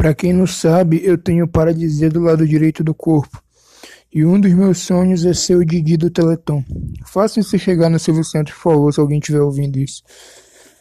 Para quem não sabe, eu tenho paralisia do lado direito do corpo. E um dos meus sonhos é ser o Didi do Teleton. Façam se chegar no Silvio Santos, por favor, se alguém estiver ouvindo isso.